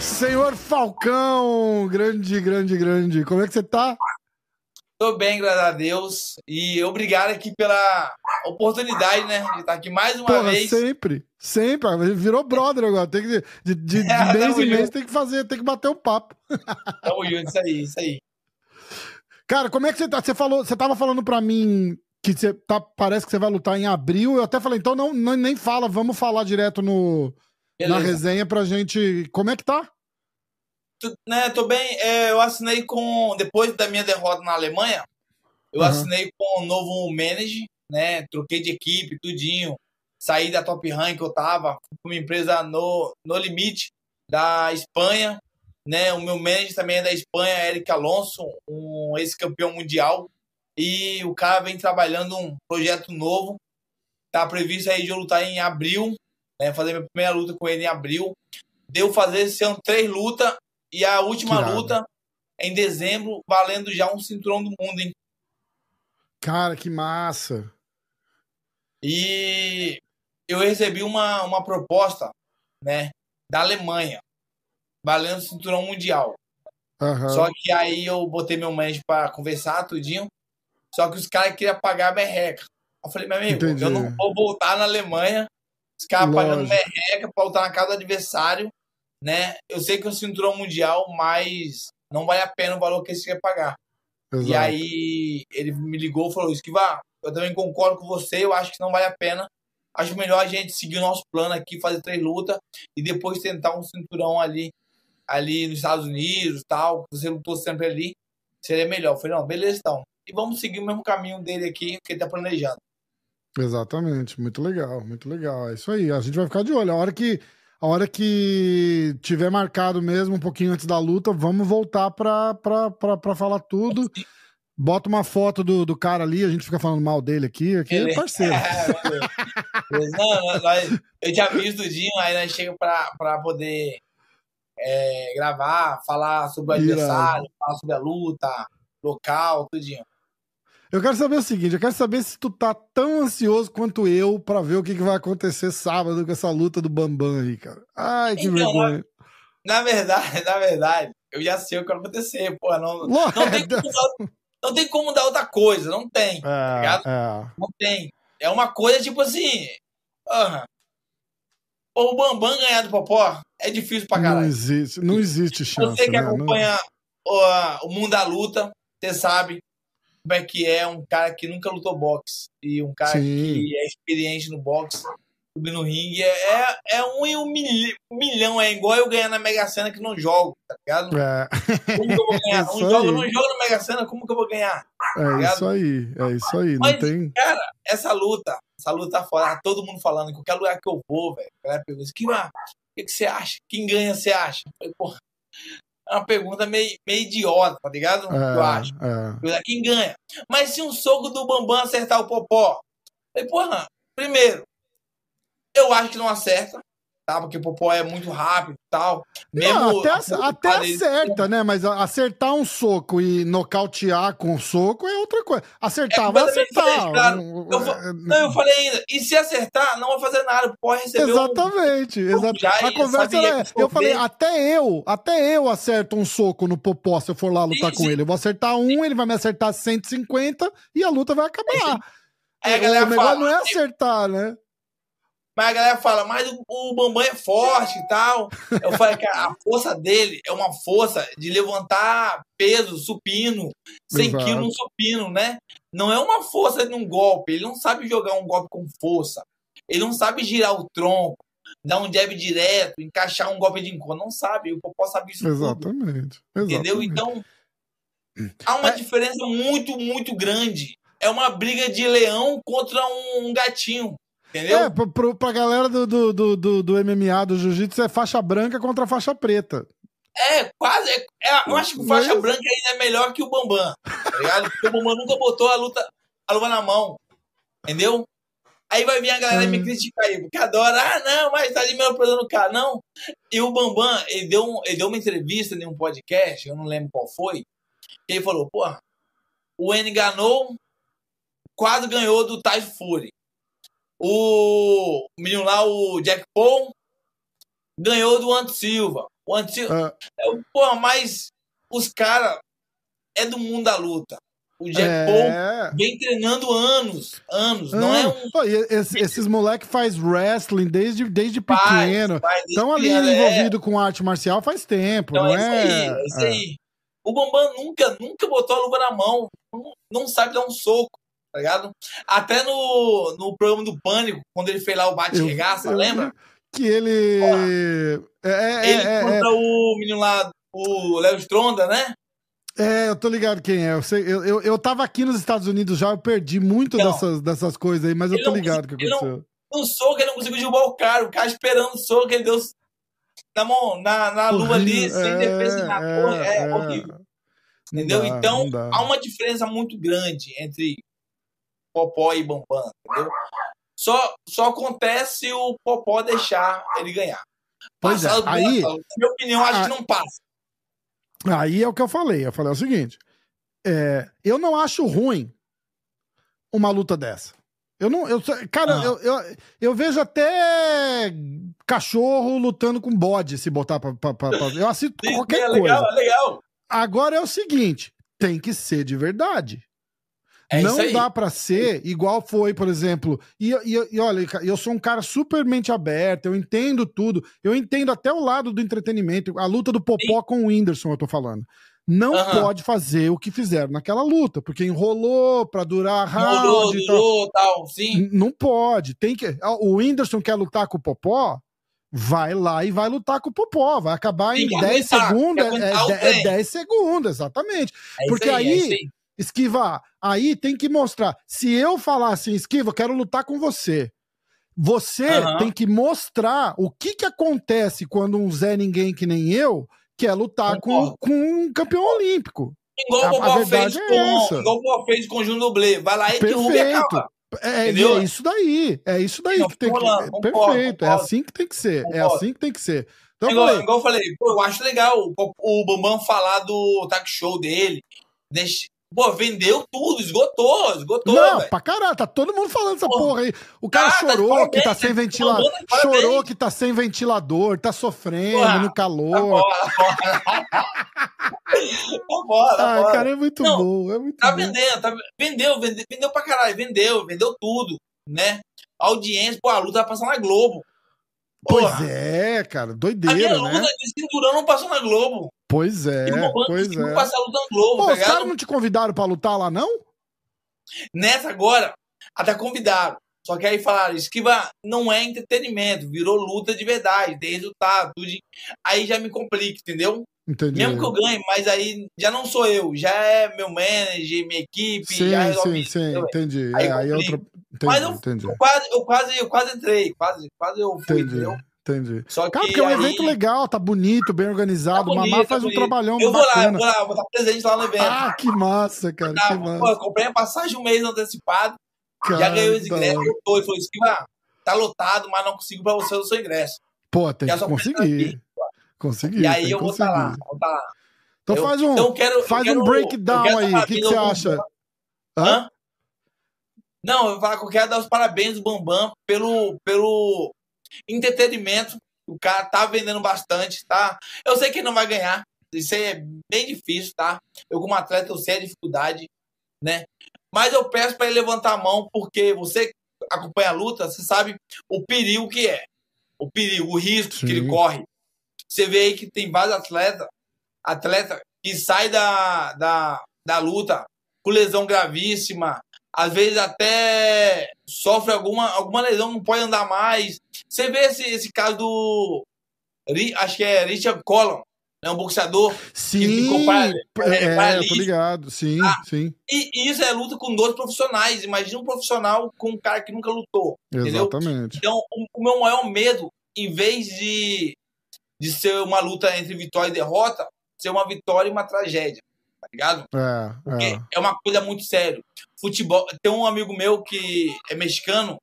Senhor Falcão, grande, grande, grande. Como é que você tá? Tô bem, graças a Deus. E obrigado aqui pela oportunidade, né? De estar aqui mais uma Porra, vez. sempre, sempre. Virou brother agora. Tem que, de, de, de É, mês em mês tem que fazer, tem que bater o papo. Tamo junto, isso aí, isso aí. Cara, como é que você tá? Você falou, você tava falando pra mim que você tá, parece que você vai lutar em abril. Eu até falei, então não, não- nem fala, vamos falar direto no, na Beleza. resenha pra gente. Como é que tá? Tu- né, tô bem. É, eu assinei com. Depois da minha derrota na Alemanha, eu Aham. assinei com um novo manager, né? Troquei de equipe, tudinho. Saí da Top Rank que eu tava, uma empresa no, no limite da Espanha. Né? O meu manager também é da Espanha, Eric Alonso, um ex-campeão mundial. E o cara vem trabalhando um projeto novo. Tá previsto aí de eu lutar em abril, né? Fazer minha primeira luta com ele em abril. Deu fazer esse ano três lutas e a última Que luta em dezembro, valendo já um cinturão do mundo, hein? Cara, que massa. E eu recebi uma, uma proposta, né, da Alemanha, valendo cinturão mundial. Aham. Só que aí eu botei meu manager pra conversar tudinho. Só que os caras queriam pagar a merreca. Eu falei, meu amigo, Entendi. eu não vou voltar na Alemanha, os caras pagando merreca pra lutar na casa do adversário, né? Eu sei que é um cinturão mundial, mas não vale a pena o valor que eles querem pagar. Exato. E aí ele me ligou e falou: Esquiva, eu também concordo com você, eu acho que não vale a pena. Acho melhor a gente seguir o nosso plano aqui, fazer três lutas e depois tentar um cinturão ali, ali nos Estados Unidos tal. Você lutou sempre ali, seria melhor. Eu falei, não, beleza então. E vamos seguir o mesmo caminho dele aqui, que ele tá planejando. Exatamente, muito legal, muito legal. É isso aí, a gente vai ficar de olho. A hora que, a hora que tiver marcado mesmo, um pouquinho antes da luta, vamos voltar pra, pra, pra, pra falar tudo. Bota uma foto do, do cara ali, a gente fica falando mal dele aqui, aqui é parceiro. Não, nós- eu te aviso tudinho, aí nós chegamos pra, pra poder é, gravar, falar sobre o adversário, falar sobre a luta, local, tudinho. Eu quero saber o seguinte, eu quero saber se tu tá tão ansioso quanto eu pra ver o que, que vai acontecer sábado com essa luta do Bambam aí, cara. Ai, que Então, vergonha. Na verdade, na verdade, eu já sei o que vai acontecer, pô. Não, não, tem, como dar, não tem como dar outra coisa, não tem. É, ligado? é. Não tem. É uma coisa tipo assim. aham. O Bambam ganhar do Popó é difícil pra Não caralho. existe, não existe chance, Você que né? Não- acompanha o, o mundo da luta, você sabe como é que é um cara que nunca lutou boxe e um cara Sim. que é experiente no boxe, subir no ringue, é, é, é um em um, mil- um milhão, é igual eu ganhar na Mega Sena que não jogo, tá ligado? É, Como que eu vou ganhar? Isso Não jogo, não jogo na Mega Sena, como que eu vou ganhar? é isso aí, é isso aí. Não Mas- tem. Cara, essa luta, essa luta tá fora, tá todo mundo falando, em qualquer lugar que eu vou, velho. A galera pergunta, que, o que, que você acha? Quem ganha, você acha? Eu falei, porra, é uma pergunta meio, meio idiota, tá ligado? eu acho. É, é. Quem ganha? Mas se um soco do Bambam acertar o Popó? Eu falei, porra, primeiro, eu acho que não acerta, tá? Porque o Popó é muito rápido e tal. Não, até, a- até acerta, né? Mas acertar um soco e nocautear com um soco é outra coisa. Acertar, É vai acertar. diferente, claro. Um- Eu fa- é- Não, eu falei ainda, e se acertar, não vai fazer nada, pode receber um Exatamente, exatamente. já A conversa era. Eu falei, até eu, até eu acerto um soco no Popó se eu for lá lutar Sim, com sim. ele. Eu vou acertar um, ele vai me acertar 150 e a luta vai acabar. Aí a galera o negócio fala, não é acertar, né? Mas a galera fala, mas o, o Bambam é forte e tal. Eu falei, cara, a força dele é uma força de levantar peso, supino, 100 Exato. quilos no supino, né? Não é uma força de um golpe. Ele não sabe jogar um golpe com força. Ele não sabe girar o tronco, dar um jab direto, encaixar um golpe de encontro. Não sabe. O Popó sabe isso tudo. Exatamente. Entendeu? exatamente. Então, há uma É. diferença muito, muito grande. É uma briga de leão contra um gatinho. Entendeu? É, pro, pro, pra galera do, do, do, do, do MMA, do jiu-jitsu, é faixa branca contra faixa preta. É, quase. É, é- eu acho que o faixa Mas- branca ainda é melhor que o Bambam. Tá ligado? Porque o Bambam nunca botou a luta, a luva na mão. Entendeu? Aí vai vir a galera me Hum. criticar aí, porque adora, ah, não, mas tá de menosprezando o cara. Não. E o Bambam, ele deu, um- ele deu uma entrevista em um podcast, eu não lembro qual foi, que ele falou, porra, o N ganhou, quase ganhou do Tyson Fury. O menino lá, o Jack Paul, Ganhou do Ant Silva. O Ant Silva. Ah, É o- Porra, mas os caras é do mundo da luta. O Jack Paul é. vem treinando anos, anos. Não é um Pô, esse- esses moleque faz wrestling desde, desde pequeno. Estão ali criança, é. envolvido com arte marcial faz tempo, Então não é isso é? aí, é isso aí. O Bambam nunca, nunca botou a luva na mão. Não, não sabe dar um soco, tá ligado? Até no, no programa do Pânico, quando ele fez lá o bate-regaça, lembra? Que ele. É, é, Ele é, é, contra o menino lá, o Léo Stronda, né? é, eu tô ligado quem é. Eu, sei, eu, eu, eu tava aqui nos Estados Unidos já, eu perdi muito Então, dessas, dessas coisas aí, mas eu tô ligado o que ele não- aconteceu. No soco ele não conseguiu derrubar o cara. O cara esperando o soco, ele deu na, mão, na, na luva ali, sem é, defesa de nada. É, é. horrível. Entendeu? dá, então, há uma diferença muito grande entre Popó e Bambam, entendeu? Só, só acontece o Popó deixar ele ganhar. Pois é, Passado do aí- Na minha opinião, acho Ah, que não passa. Aí é o que eu falei. Eu falei o seguinte: é, eu não acho ruim uma luta dessa. Eu não. Eu, cara, Ah. eu, eu, eu vejo até cachorro lutando com bode se botar pra. pra- pra- pra- eu assisto qualquer é coisa. legal, é legal. Agora é o seguinte: tem que ser de verdade. É não dá pra ser igual foi, por exemplo. E, e, e olha, eu sou um cara super mente aberta, eu entendo tudo. Eu entendo até o lado do entretenimento. A luta do Popó com o Whindersson, eu tô falando. Não Aham. pode fazer o que fizeram naquela luta, porque enrolou pra durar round Durou, e tal. durou, tal, sim. Não pode. Tem que. O Whindersson quer lutar com o Popó, vai lá e vai lutar com o Popó. Vai acabar em que 10 aguentar, segundos. É, é, é trem. 10 segundos, exatamente. É Porque aí, é aí. Esquiva, aí tem que mostrar. Se eu falar assim, Esquiva, eu quero lutar com você. Você Aham. tem que mostrar o que que acontece quando um Zé Ninguém que nem eu quer lutar com, Concordo. com um campeão olímpico. Igual A- o verdade fez é com, igual o fez com o Júnior Dublê. Vai lá e derruba e Perfeito. acaba. É, e é isso daí. É isso daí Não, que tem que. concordo, é concordo, perfeito. É concordo. assim que tem que ser. É Concordo. assim que tem que ser. Então, igual, falei, igual eu falei, pô, eu acho legal o, o Bambam falar do talk show dele. Deixa- Pô, vendeu tudo, esgotou, esgotou, não, velho. pra caralho, tá todo mundo falando essa Pô, porra aí. O cara tá, tá chorou parabéns, que tá sem Tá ventilador. Chorou que tá sem ventilador, tá sofrendo Porra, no Tá calor. bora, tá bora, tá Ai, bora. cara, é muito Não, bom. É muito Tá bom. vendendo, tá, vendeu, vendeu, vendeu pra caralho, vendeu, vendeu tudo, né? A audiência, pô, a luta vai passar na Globo. Pois Porra, é, cara, A minha doideira, luta né? de cinturão não passou na Globo. Pois é, pois é. a luta na Globo, Pô, tá os caras não te convidaram pra lutar lá, não? Nessa agora, até convidaram. Só que aí falaram, esquiva não é entretenimento, virou luta de verdade, tem resultado, tudo. Aí já me complica, entendeu? Entendi. Mesmo que eu ganhe, mas aí já não sou eu, já é meu manager, minha equipe, Sim, já sim, isso, sim, entendi. Aí é, aí é outra. Entendi, Mas eu, entendi. eu quase, eu quase, eu quase entrei, quase, quase eu fui, Entendi, entendeu? entendi. Só que Cara, porque é um aí, evento legal, tá bonito, bem organizado. Tá o Mamá bonito, faz tá um bonito. trabalhão Eu vou lá, eu bacana. vou lá, eu vou estar presente lá no evento. Ah, que massa, cara, Tá, que pô, massa. eu comprei a passagem um mês antecipado, já Cara, ganhei os ingressos, hora. lotou. Ele falou, esquiva, tá lotado, mas não consigo pra você o seu ingresso. Pô, tem Já que conseguir. Conseguir. E aí eu vou estar lá, conseguir. vou tá lá. Então Eu- faz um, Então quero, faz quero- um breakdown aí. O que, que você acha? Hã? Não, eu vou falar que eu quero dar os parabéns ao Bambam pelo, pelo entretenimento. O cara tá vendendo bastante, tá? Eu sei que ele não vai ganhar. Isso aí é bem difícil, tá? Eu, como atleta, eu sei a dificuldade, né? Mas eu peço para ele levantar a mão, porque você acompanha a luta, você sabe o perigo que é. O perigo, o risco Sim. que ele corre. Você vê aí que tem vários atletas, atleta que sai da, da, da luta com lesão gravíssima, às vezes até sofre alguma, alguma lesão, não pode andar mais. Você vê esse, esse caso do. Acho que é Richard Collin, né, um boxeador. Sim, ficou para- é, é, tô paralítico. ligado. Sim, Ah, sim. E, isso é luta com dois profissionais. Imagina um profissional com um cara que nunca lutou. entendeu? Exatamente. Então, o, o meu maior medo, em vez de, de ser uma luta entre vitória e derrota, ser uma vitória e uma tragédia. Tá ligado? É, Porque é. é uma coisa muito séria. Futebol. Tem um amigo meu que é mexicano,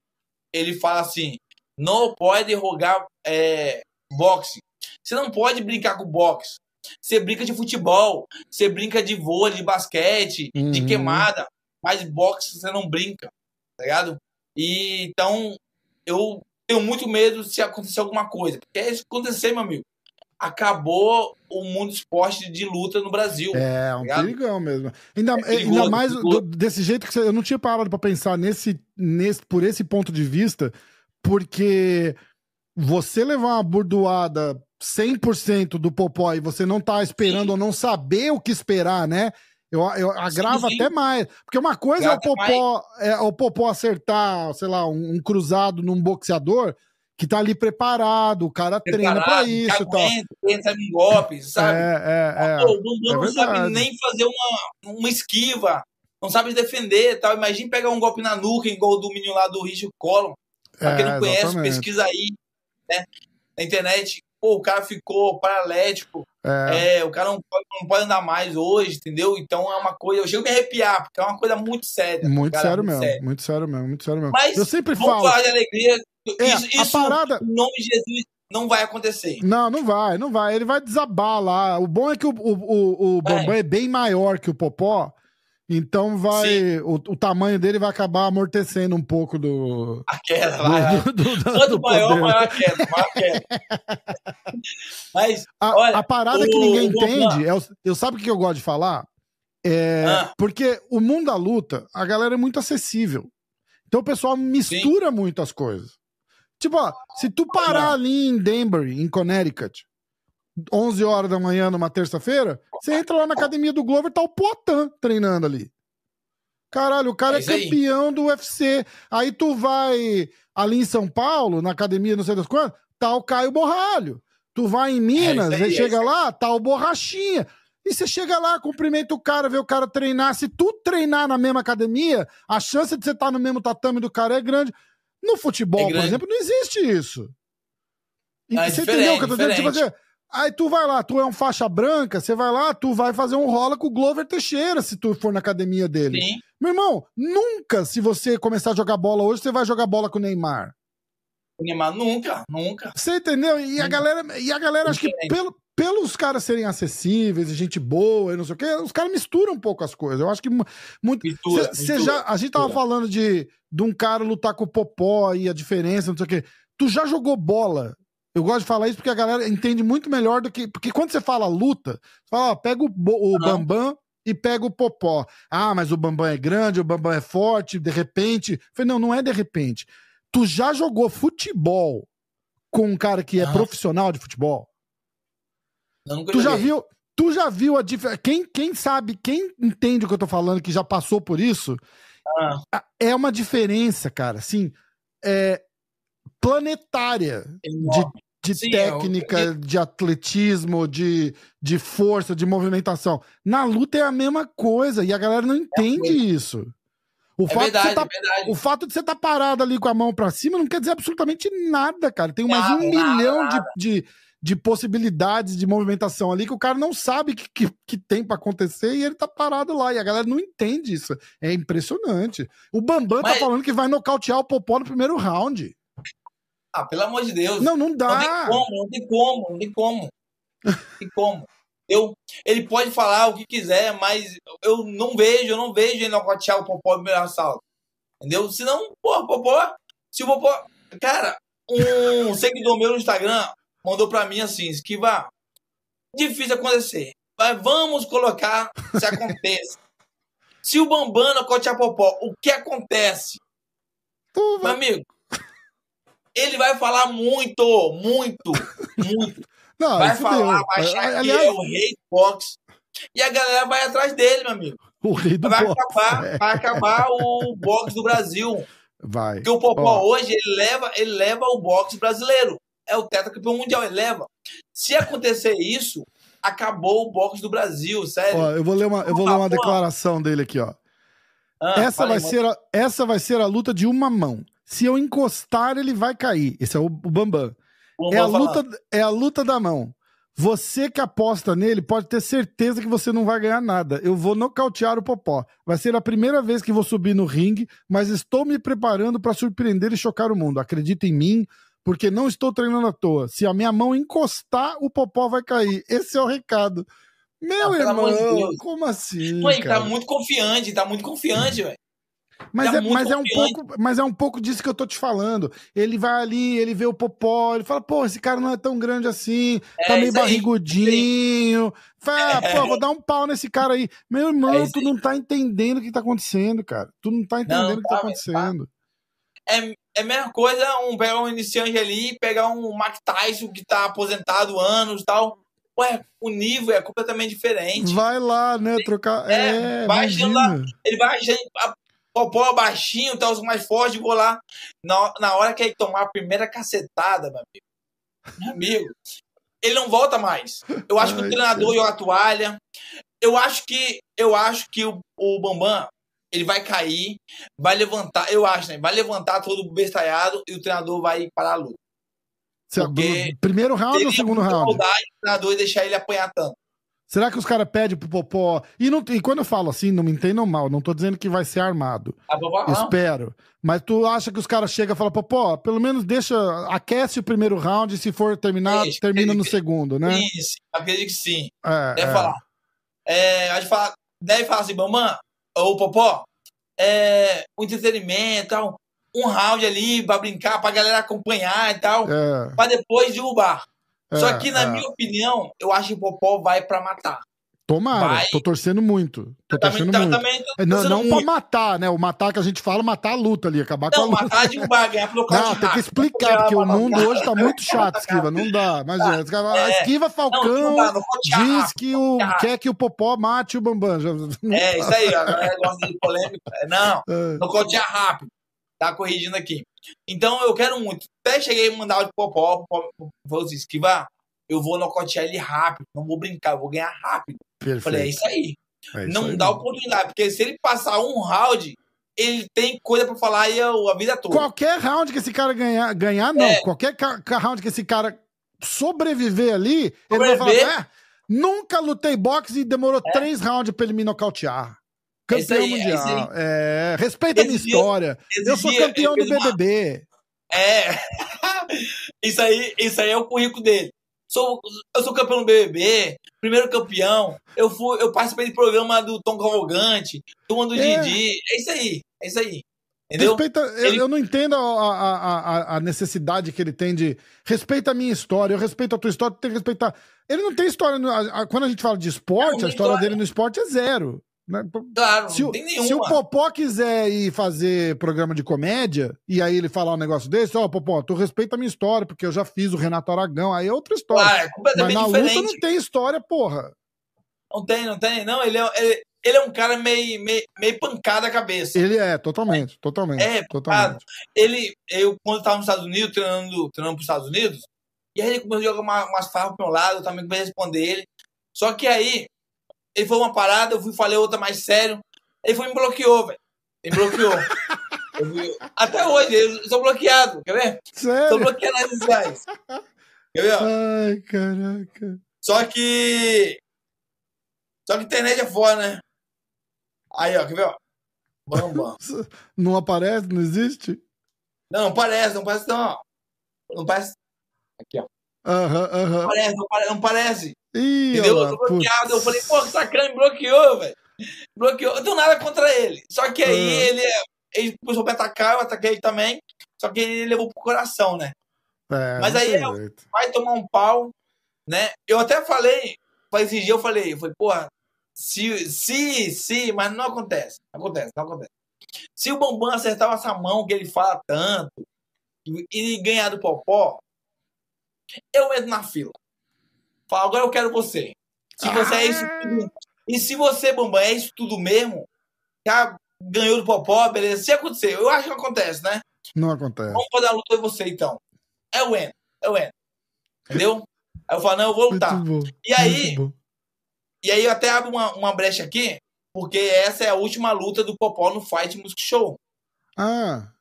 ele fala assim: não pode rogar é, boxe. Você não pode brincar com boxe. Você brinca de futebol, você brinca de vôlei, de basquete, de Uhum. queimada, mas boxe você não brinca, tá ligado? E então eu tenho muito medo se acontecer alguma coisa. Porque é isso que acontecer, meu amigo. Acabou o mundo do esporte de luta no Brasil. É, é um tá perigão mesmo. Ainda, é perigoso, ainda mais do, desse jeito que você, eu não tinha parado para pensar nesse, nesse, por esse ponto de vista, porque você levar uma burdoada 100% do Popó e você não tá esperando sim. ou não saber o que esperar, né? Eu, eu agravo sim, sim. até mais. Porque uma coisa é o, Popó, é o Popó acertar, sei lá, um, um, cruzado num boxeador que tá ali preparado, o cara preparado, treina pra isso. Tá. Pensa em golpes, sabe? É, é, é. O Bumbum é não sabe nem fazer uma, uma esquiva, não sabe defender tal. Imagina pegar um golpe na nuca, igual do menino lá do Richard Collum. Pra quem não é, conhece, exatamente. pesquisa aí, né? Na internet. Pô, o cara ficou paralético. É. é. o cara não pode, não pode andar mais hoje, entendeu? Então é uma coisa. Eu chego a me arrepiar, porque é uma coisa muito séria. Muito cara, sério muito mesmo. Sério. Muito sério mesmo, muito sério mesmo. Mas eu sempre vamos falo. falar de alegria. É, isso, isso parada... em nome de Jesus, não vai acontecer. Não, não vai, não vai. Ele vai desabar lá. O bom é que o, o, o, o Bambam é. é bem maior que o Popó. Então vai. O, o, tamanho dele vai acabar amortecendo um pouco do. A queda, vai. Do, do, do, Quanto maior, poder. maior a queda, maior a queda. Mas. A, olha, a parada o, que ninguém entende, é, eu sabe o que eu gosto de falar? É, ah. Porque o mundo da luta, a galera é muito acessível. Então o pessoal mistura Sim. muito as coisas. Tipo, ó, se tu parar ali em Danbury, em Connecticut, 11 horas da manhã numa terça-feira, você entra lá na academia do Glover, tá o Poitin treinando ali. Caralho, o cara é, é campeão aí. do UFC. Aí tu vai ali em São Paulo, na academia não sei das quantas, tá o Caio Borralho. Tu vai em Minas, é aí, aí chega lá, tá o Borrachinha. E você chega lá, cumprimenta o cara, vê o cara treinar. Se tu treinar na mesma academia, a chance de você estar tá no mesmo tatame do cara é grande. No futebol, é por exemplo, não existe isso. E, é você entendeu o que eu tô dizendo? Tipo assim, Aí tu vai lá, tu é um faixa branca, você vai lá, tu vai fazer um rola com o Glover Teixeira se tu for na academia dele. Sim. Meu irmão, nunca, se você começar a jogar bola hoje, você vai jogar bola com o Neymar. O Neymar nunca, nunca. Você entendeu? E a galera, e a galera acho que pelo, pelos caras serem acessíveis e gente boa e não sei o quê, os caras misturam um pouco as coisas. Eu acho que muito. Mistura, cê, mistura, já, a gente tava mistura. falando de, de um cara lutar com o Popó e a diferença, não sei o quê. Tu já jogou bola eu gosto de falar isso porque a galera entende muito melhor do que. Porque quando você fala luta, você fala, ó, pega o, o Bambam e pega o Popó. Ah, mas o Bambam é grande, o Bambam é forte, de repente. Eu falei, não, não é de repente. Tu já jogou futebol com um cara que é ah. profissional de futebol? Não, tu já viu? Tu já viu a diferença? Quem, quem sabe, quem entende o que eu tô falando, que já passou por isso, ah. é uma diferença, cara. Assim, é, planetária de, de Sim, técnica, eu... de atletismo, de, de força, de movimentação. Na luta é a mesma coisa e a galera não entende é isso. O, é fato verdade, tá, é o fato de você estar tá parado ali com a mão para cima não quer dizer absolutamente nada, cara. Tem mais nada, um milhão nada. De, de, de, possibilidades de movimentação ali que o cara não sabe que, que, que tem para acontecer e ele tá parado lá. E a galera não entende isso. É impressionante. O Bambam tá Mas... tá falando que vai nocautear o Popó no primeiro round. Ah, pelo amor de Deus. Não, não dá. Não tem como, não tem como, não tem como. Não tem como. Eu, ele pode falar o que quiser, mas eu não vejo, eu não vejo ele nocautear o Popó no primeiro assalto. Entendeu? Senão, pô, Popó. Se o Popó. Cara, um seguidor meu no Instagram mandou pra mim assim: esquiva. Difícil acontecer. Mas vamos colocar se acontece. se o Bambam nocautear Popó, o que acontece? Meu amigo, ele vai falar muito, muito, muito. Não, vai falar, deu. vai achar Aliás... que é o rei do boxe. E a galera vai atrás dele, meu amigo. O rei do vai boxe. Acabar, é. Vai acabar o boxe do Brasil. Vai. Porque o Popó Ó. hoje, ele leva, ele leva o boxe brasileiro. É o tetracampeão mundial, ele leva. Se acontecer isso, acabou o boxe do Brasil, sério. Ó, eu vou ler uma, eu vou ler uma declaração dele aqui, ó. Ah, essa, vai ser a, essa vai ser a luta de uma mão. Se eu encostar, ele vai cair. Esse é o, o Bambam. é, a luta, é a luta da mão. Você que aposta nele pode ter certeza que você não vai ganhar nada. Eu vou nocautear o Popó. Vai ser a primeira vez que vou subir no ringue, mas estou me preparando para surpreender e chocar o mundo. Acredita em mim, porque não estou treinando à toa. Se a minha mão encostar, o Popó vai cair. Esse é o recado. Meu ah, irmão, de como assim? Pô, ele tá muito confiante, tá muito confiante, velho. Mas Tá é, mas, é um pouco, mas é um pouco disso que eu tô te falando. Ele vai ali, ele vê o Popó, ele fala, pô, esse cara não é tão grande assim, tá É meio isso aí, barrigudinho. Fala, ah, pô, vou dar um pau nesse cara aí. Meu irmão, É tu não tá entendendo o que tá acontecendo, cara. Tu não tá entendendo o que tá tá, acontecendo. É, é a mesma coisa um, pegar um iniciante ali pegar um Mike Tyson que tá aposentado anos e tal. Ué, o nível é completamente diferente. Vai lá, né, trocar. É, É, vai imagina. Ele vai Popó baixinho, tá os mais fortes, vou lá. Na, na hora que ele tomar a primeira cacetada, meu amigo, meu amigo, ele não volta mais. Eu acho que Ai, o treinador joga a toalha. Eu acho que eu acho que o, o Bambam ele vai cair, vai levantar, eu acho, né? Vai levantar todo bestalhado e o treinador vai parar a luta. Porque Primeiro round ou segundo round? o treinador e deixar ele apanhar tanto. Será que os caras pedem pro Popó? E, não, e quando eu falo assim, não me entendam mal, não tô dizendo que vai ser armado. A Popó, não. Espero. Mas tu acha que os caras chegam e falam, Popó, pelo menos deixa, aquece o primeiro round e se for terminar, termina no acredito. segundo, né? Isso, acredito que sim. É, Deve é. falar. É, a gente fala, deve falar assim, mamãe, ou Popó, é, o entretenimento, tal, um round ali pra brincar, pra galera acompanhar e tal, É, pra depois derrubar. É, Só que, na é. minha opinião, eu acho que o Popó vai pra matar. Tomara, vai. tô torcendo muito. Tô Também, torcendo tam- muito. também tô É, Não, torcendo não pra muito. matar, né? O matar que a gente fala, matar a luta ali, acabar com Não, a luta. matar de ganhar pelo Não, tem que explicar, porque o mundo hoje tá muito chato, Esquiva. Não dá. Caras falam, É. Esquiva Não, Falcão não dá, não tirar diz que o, quer que o Popó mate o Bambam. É, isso aí, ó, galera gosta de polêmica. É, Não, É. nocautear rápido. Tá corrigindo aqui. Então eu quero muito. Até cheguei a mandar o Popó, Popó falou assim, esquivar, eu vou nocautear ele rápido, não vou brincar, eu vou ganhar rápido. Eu falei, é Perfeito. isso aí. É isso não aí. dá oportunidade, porque se ele passar um round, ele tem coisa pra falar aí a, vida toda. Qualquer round que esse cara ganhar, ganhar não. É. Qualquer round que esse cara sobreviver ali, ele vai Sobreviver. falar: é, nunca lutei boxe e demorou três rounds pra ele me nocautear. Campeão aí, mundial. É, respeita a minha dia- história. Eu sou dia, campeão do uma- BBB. É. isso, aí, isso aí é o currículo dele. Sou, eu sou campeão do BBB, primeiro campeão. Eu fui, eu participei do programa do Tom Cavalgante, turma do É. Didi. É isso aí, é isso aí. Entendeu? Respeita, eu, Ele- eu não entendo a, a, a, a necessidade que ele tem de respeita a minha história, eu respeito a tua história, tu tem que respeitar. Ele não tem história. no- quando a gente fala de esporte, a história história. dele no esporte é zero. Né? Claro, Se, não tem se o nenhuma. Popó quiser ir fazer programa de comédia, e aí ele falar um negócio desse, ó, Popó, tu respeita a minha história, porque eu já fiz o Renato Aragão, aí é outra história. Claro, é Mas completamente na diferente. luta não tem história, porra. Não tem, não tem. Não, ele é, ele, ele é um cara meio, meio, meio pancada a cabeça. Ele é, totalmente, totalmente. É, totalmente. Ele, eu, quando estava nos Estados Unidos, treinando, treinando para os Estados Unidos, e aí ele começou a jogar uma, umas farpas pro meu lado, eu também comecei a responder ele. Só que aí, ele foi uma parada, eu fui falei outra mais sério, ele foi me bloqueou, velho. Ele me bloqueou. Fui- até hoje, eu sou bloqueado, quer ver? Sou Sério? bloqueado nas sociais. Quer ver? ó? Ai, caraca. Só que. Só que internet é foda, né? Aí, ó, quer ver? Ó? Bamba. Não aparece, não existe? Não, não parece, não parece, não. Não parece. Aqui, ó. Aham, Não aham. parece, não parece. Não parece. Ih, Entendeu? olha Eu tô bloqueado. putz. Eu falei, pô, que sacana, me bloqueou, velho. Bloqueou. Eu tenho nada contra ele. Só que aí Ah. ele, ele começou a me atacar, eu ataquei ele também. Só que ele levou pro coração, né? É, Mas aí eu- jeito. Vai tomar um pau, né? Eu até falei, faz esse dia eu falei, eu falei, porra, se, se, se, mas não acontece. Não acontece, não acontece. Se o Bambam acertar essa mão que ele fala tanto e, e ganhar do Popó, eu entro na fila. Falo, agora eu quero você. Se você é isso tudo. E se você, Bambam, é isso tudo mesmo, já ganhou do Popó, beleza. Se acontecer, eu acho que acontece, né? Não acontece. Vamos fazer a luta de você, então. É o N, é o N. Entendeu? Aí eu falo, não, eu vou lutar. Bom. E aí, e aí eu até abro uma, uma brecha aqui, porque essa é a última luta do Popó no Fight Music Show. Ah,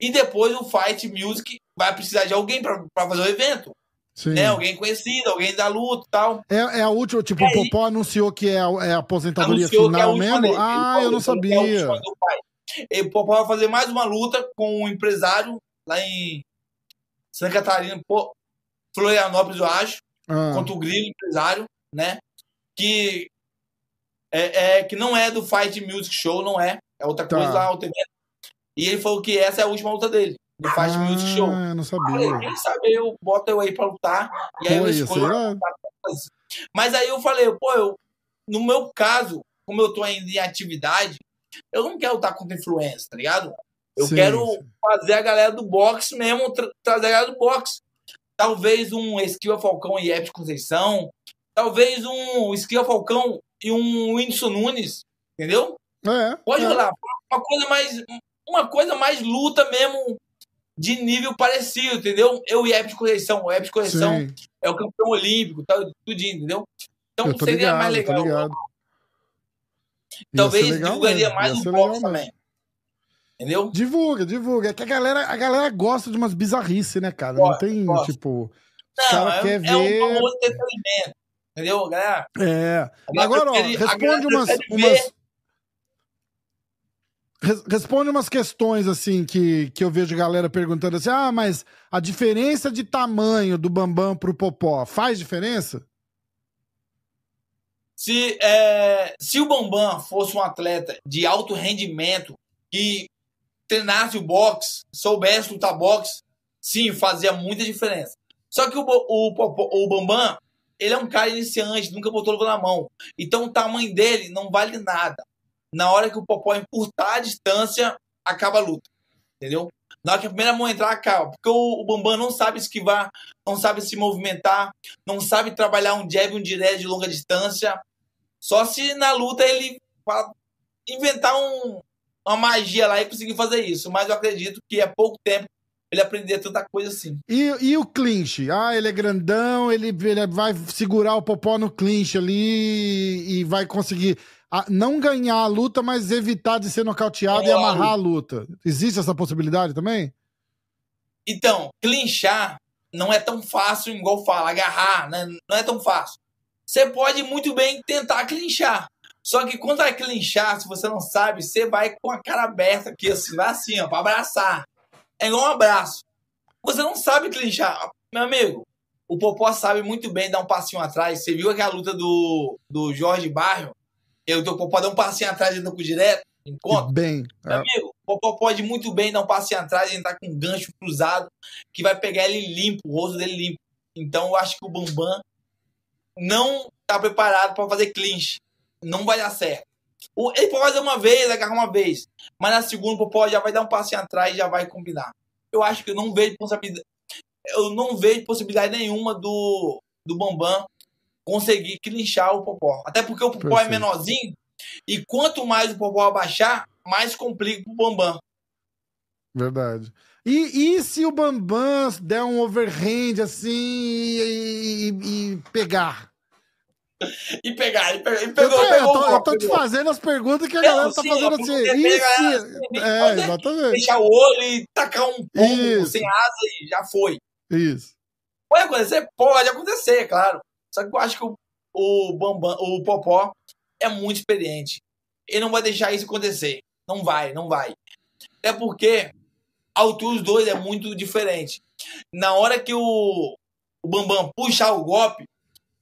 E depois o Fight Music vai precisar de alguém pra fazer o evento. Sim. Né? Alguém conhecido, alguém da luta e tal. É, é a última, tipo, E o aí- Popó anunciou que é a, é a aposentadoria é final última mesmo? dele. Ah, Ele eu não falou é sabia. E o Popó vai fazer mais uma luta com um empresário lá em Santa Catarina, pô, Florianópolis, eu acho. Ah, contra o Grilo, empresário, né? Que é, é- que não é do Fight Music Show, não é. É outra Tá. coisa lá, evento. E ele falou que essa é a última luta dele. Ele faz ah, music show. não sabia. Falei, quem sabe eu boto eu aí pra lutar. E aí Pô, eu escolho. Mas aí eu falei, pô, eu, no meu caso, como eu tô ainda em atividade, eu não quero lutar contra influência, tá ligado? Eu Sim, quero sim. fazer a galera do boxe mesmo, tra trazer a galera do boxe. Talvez um Esquiva Falcão e Epes Conceição. Talvez um Esquiva Falcão e um Whindersson Nunes. Entendeu? É, Pode é. rolar. Uma coisa mais. Uma coisa mais luta mesmo de nível parecido, entendeu? Eu e Epes Conceição. O Conceição Sim, é o campeão olímpico, tal, tudinho, entendeu? Então eu seria ligado, mais legal. ligado. Ia Talvez legal divulgaria mesmo, mais legal mesmo. também. Entendeu? Divulga, divulga. É que a galera, a galera gosta de umas bizarrices, né, cara? Não Gosta, tem, gosta. tipo. Não, caras é, querem é um ver. famoso entretenimento. Entendeu, galera? É. A Agora, ó, a responde umas... Responde umas questões assim que, que eu vejo galera perguntando assim: ah, mas a diferença de tamanho do Bambam pro Popó faz diferença? Se, é, se o Bambam fosse um atleta de alto rendimento que treinasse o boxe, soubesse lutar boxe, sim, fazia muita diferença. Só que o, o, Popó- o Bambam, ele é um cara iniciante, nunca botou luva na mão. Então o tamanho dele não vale nada. Na hora que o Popó encurtar a distância, acaba a luta. Entendeu? Na hora que a primeira mão entrar, acaba. Porque o, o Bambam não sabe esquivar, não sabe se movimentar, não sabe trabalhar um jab e um direct de longa distância. Só se na luta ele inventar um- uma magia lá e conseguir fazer isso. Mas eu acredito que é pouco tempo ele aprender tanta coisa assim. E, e o clinch? Ah, ele é grandão, ele, ele vai segurar o Popó no clinch ali e vai conseguir ah, não ganhar a luta, mas evitar de ser nocauteado e amarrar a luta. Existe essa possibilidade também? Então, clinchar não é tão fácil, igual fala, agarrar, né? Não é tão fácil. Você pode muito bem tentar clinchar. Só que quando vai clinchar, se você não sabe, você vai com a cara aberta aqui, assim, vai assim, ó, pra abraçar. É igual um abraço. Você não sabe clinchar. Meu amigo, o Popó sabe muito bem dar um passinho atrás. Você viu aquela luta do, do Jorge Barrio? Eu, o Popó dá um passinho atrás e entra com direto? Encontra? Bem. Meu é, amigo, o Popó pode muito bem dar um passinho atrás e entrar com um gancho cruzado que vai pegar ele limpo, o rosto dele limpo. Então eu acho que o Bambam não tá preparado para fazer clinch. Não vai dar certo. Ele pode fazer uma vez, agarrar uma vez. Mas na segunda o Popó já vai dar um passinho atrás e já vai combinar. Eu acho que eu não vejo possibilidade. Eu não vejo possibilidade nenhuma do, do Bambam conseguir clinchar o Popó. Até porque o Popó é Perfeito. menorzinho. E quanto mais o Popó abaixar, mais complica pro Bambam. Verdade. E, e se o Bambam der um overhand assim e, e- e pegar? E pegar, e pegar, e Eu pegou, tô, eu pegou, tô- o eu tô te pegou. fazendo as perguntas que a Não, galera tá sim, fazendo é assim. que É, exatamente. Fechar o olho e tacar um pombo Isso. sem asa e já foi. Isso. Pode acontecer? Pode acontecer, claro. Só que eu acho que o, o Bambam, o Popó é muito experiente. Ele não vai deixar isso acontecer. Não vai, não vai. É porque a altura dos dois é muito diferente. Na hora que o, o Bambam puxar o golpe,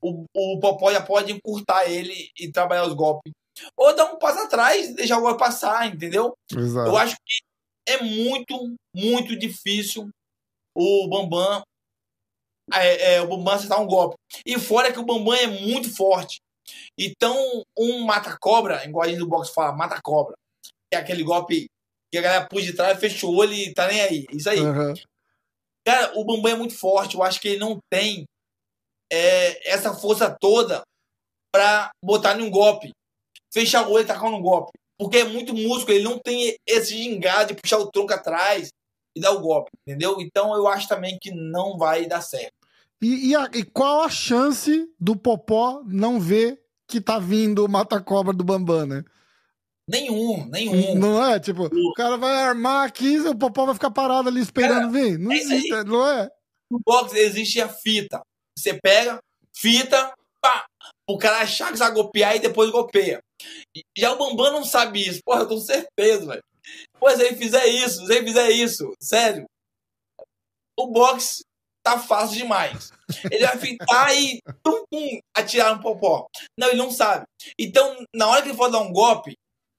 o, o Popó já pode encurtar ele e trabalhar os golpes. Ou dar um passo atrás e deixar o golpe passar, entendeu? Exato. Eu acho que é muito, muito difícil o Bambam é, é, o Bambam acertar um golpe. E fora que o Bambam é muito forte. Então, um mata-cobra, igual a gente do boxe fala, mata-cobra. É aquele golpe que a galera pôs de trás, fechou o olho e tá nem aí. Isso aí. Aham. Cara, o Bambam é muito forte. Eu acho que ele não tem é, essa força toda pra botar em um golpe. Fechar o olho e tacar num golpe. Porque é muito músculo, ele não tem esse gingado de puxar o tronco atrás e dar o golpe, entendeu? Então eu acho também que não vai dar certo. E, e a- e qual a chance do Popó não ver que tá vindo o mata-cobra do Bambam, né? Nenhum, nenhum. Não é? Tipo, o cara vai armar aqui e o Popó vai ficar parado ali esperando vir. Não é aí. existe, não é? No boxe existe a fita. Você pega, fita, pá, o cara achar que vai golpear e depois golpeia. Já o Bambam não sabe isso. Porra, eu tô com certeza, velho. Pô, se ele fizer isso, se ele fizer isso, sério, o boxe tá fácil demais. Ele vai fitar e tum, tum, atirar no popó. Não, ele não sabe. Então, na hora que ele for dar um golpe,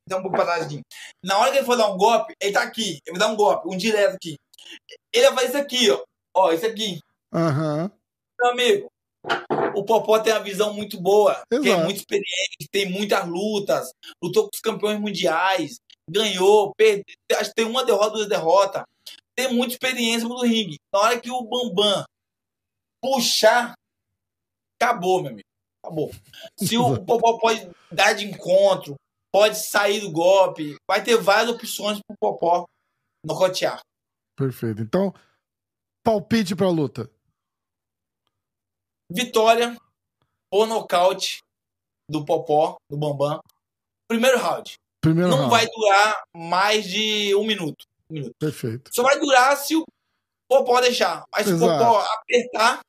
Dá um pouco pra trás aqui. Na hora que ele for dar um golpe, ele tá aqui. Ele vai dar um golpe, um direto aqui. Ele vai fazer isso aqui, ó. Ó, isso aqui. Aham. Meu amigo, o Popó tem uma visão muito boa, tem Exato. muita experiência, tem muitas lutas, lutou com os campeões mundiais, ganhou, perdeu, acho que tem uma derrota, duas derrotas, tem muita experiência no ringue. Na hora que o Bambam puxar, acabou, meu amigo, acabou. Se o Popó pode dar de encontro, pode sair do golpe, vai ter várias opções pro Popó nocautear. Perfeito. Então, palpite pra luta. Vitória ou nocaute do Popó, do Bambam. Primeiro round. Primeiro não round. vai durar mais de um minuto. Um minuto. Perfeito. Só vai durar se o Popó deixar. Mas se o Exato. Popó apertar,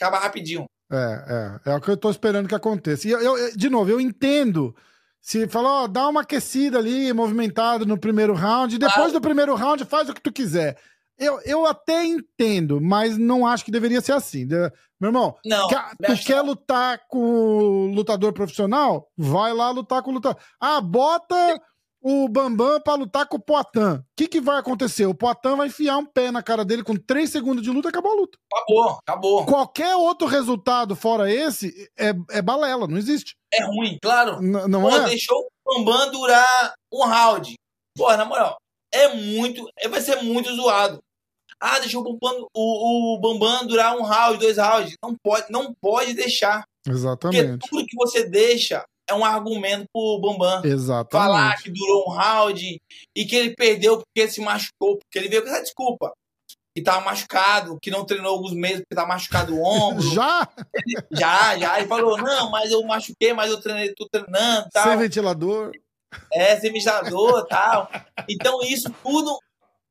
acaba rapidinho. É, é. É o que eu tô esperando que aconteça. E eu, eu- de novo, eu entendo. Se falar, ó, dá uma aquecida ali, movimentada no primeiro round, e depois do primeiro round faz o que tu quiser. Eu, eu até entendo, mas não acho que deveria ser assim. Meu irmão, Não. quer- tu quer lutar com o lutador profissional? Vai lá lutar com o lutador. Ah, bota o Bambam pra lutar com o Poitin. O que, que vai acontecer? O Poitin vai enfiar um pé na cara dele com três segundos de luta e acabou a luta. Acabou, acabou. Qualquer outro resultado fora esse é, é balela, não existe. É ruim, claro. N- não Pô, é? deixou o Bambam durar um round. Pô, na moral, é muito. é- Vai ser muito zoado. Ah, deixou o Bambam, o, o Bambam durar um round, dois rounds. Não pode, não pode deixar. Porque Exatamente. tudo que você deixa é um argumento pro Bambam. Exatamente. Falar que durou um round e que ele perdeu porque se machucou, porque ele veio com essa desculpa. Que tava machucado, que não treinou alguns meses porque tá machucado o ombro. Já já, já. Ele falou, não, mas eu machuquei, mas eu treinei, tô treinando tal. sem ventilador. É, mijador e tal. Então isso tudo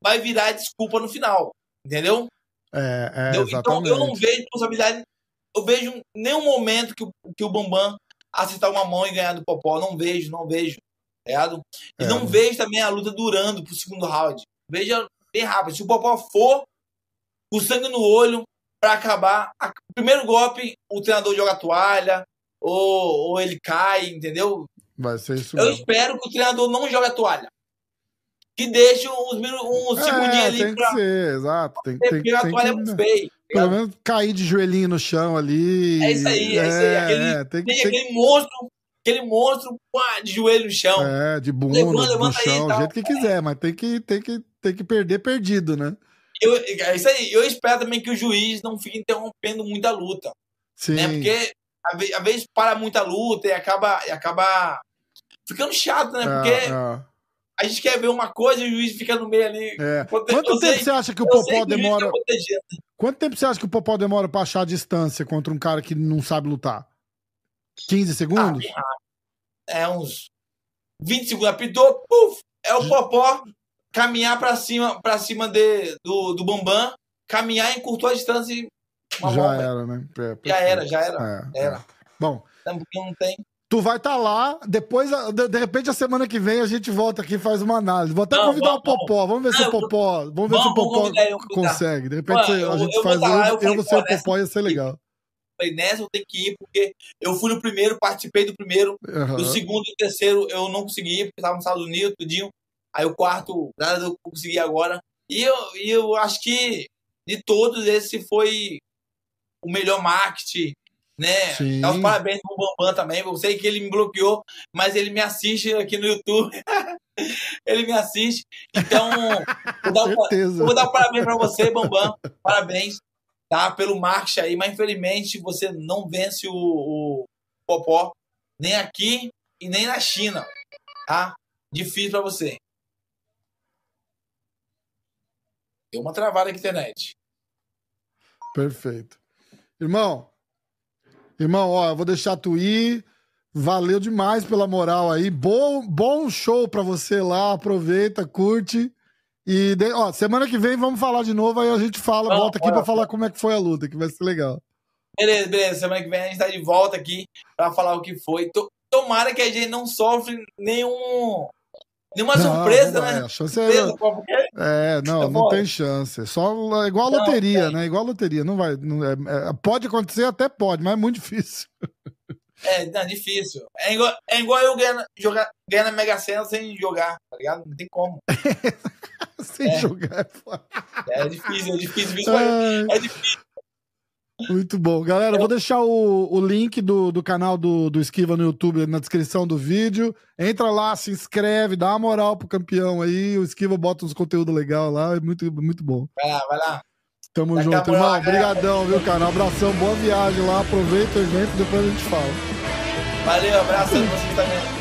vai virar desculpa no final. Entendeu? É, é então eu não vejo responsabilidade. Eu vejo nenhum momento que, o- que o Bambam acertar uma mão e ganhar do Popó. Não vejo, não vejo. tá ligado? E É. não vejo também a luta durando pro segundo round. Veja bem rápido. Se o Popó for com sangue no olho pra acabar, a- primeiro golpe, o treinador joga a toalha, ou, ou ele cai, entendeu? Vai ser isso Eu mesmo. espero que o treinador não jogue a toalha. Que deixe uns, uns segundinhos É, ali tem que pra ser, exato. Tem, tem, porque a tem toalha que, tá pelo menos cair de joelhinho no chão ali. É isso aí, é isso aí. Aquele- é, tem Tem tem- aquele monstro, aquele monstro pá, de joelho no chão. É, de bunda, Levanta, levanta aí chão, do jeito que quiser, mas tem que, tem, que, tem que perder perdido, né? Eu, é isso aí. Eu espero também que o juiz não fique interrompendo muito a luta. Sim. Né? Porque às vezes, para muita luta e acaba, e acaba ficando chato, né? É, Porque é, a gente quer ver uma coisa e o juiz fica no meio ali. é. Quanto tempo sei- você acha que o Popó o juiz tá demora? protegendo. Quanto tempo você acha que o Popó demora pra achar a distância contra um cara que não sabe lutar? 15 segundos? Ah, É uns 20 segundos. Apitou, puf, é o Popó caminhar pra cima, pra cima de, do, do Bambam, caminhar, encurtou a distância e. uma já velho. era, né? É, Já era, já era. É, Era. é. Bom, não tem. Tu vai estar lá, depois, de, de repente, a semana que vem a gente volta aqui e faz uma análise. Vou até Não, convidar vamos, o Popó, vamos ver se Não, o Popó. Vamos ver se o Popó convidar consegue. De repente Mano, a gente eu vou faz tá eu, eu você e o Popó ia ser legal. Falei, nessa eu tenho que ir, porque eu fui no primeiro, participei do primeiro. Aham. Do segundo e terceiro eu não consegui, porque estava nos Estados Unidos, tudinho. Aí o quarto, nada eu consegui agora. E eu, e eu acho que de todos, esse foi o melhor marketing, né? Sim. Dá os parabéns pro Bambam também. Eu sei que ele me bloqueou, mas ele me assiste aqui no YouTube. ele me assiste. Então, vou dar, eu vou dar um parabéns pra você, Bambam. Parabéns, tá? Pelo marketing aí, mas infelizmente você não vence o, o Popó, nem aqui e nem na China, tá? Difícil pra você. Deu uma travada aqui na internet. Perfeito. Irmão, irmão, ó, eu vou deixar tu ir. Valeu demais pela moral aí. Bom, bom show pra você lá. Aproveita, curte. E, de- ó, semana que vem vamos falar de novo. Aí a gente fala, Vamos, volta aqui pra falar como é que foi a luta, que vai ser legal. Beleza, beleza. Semana que vem a gente tá de volta aqui pra falar o que foi. To- Tomara que a gente não sofre nenhum. Nenhuma Não, surpresa, não né? A chance é, Surpresa, porque é, não, Tá não tem chance. Só é igual a Não, loteria, tem. né? Igual a loteria. Não vai, não é- é- pode acontecer, até pode, mas é muito difícil. É, não, difícil. É igual, é igual eu ganhar, jogar, ganhar na Mega Sena sem jogar, tá ligado? Não tem como. sem é. jogar. É difícil, é difícil. É, é difícil. Muito bom. Galera, eu... vou deixar o, o link do, do canal do, do Esquiva no YouTube na descrição do vídeo. Entra lá, se inscreve, dá uma moral pro campeão aí. O Esquiva bota uns conteúdos legais lá. É muito, muito bom. Vai lá, vai lá. Tamo Daqui junto, irmão. Obrigadão, viu, cara? Um abração, boa viagem lá. Aproveita o evento, depois a gente fala. Valeu, abraço a vocês também.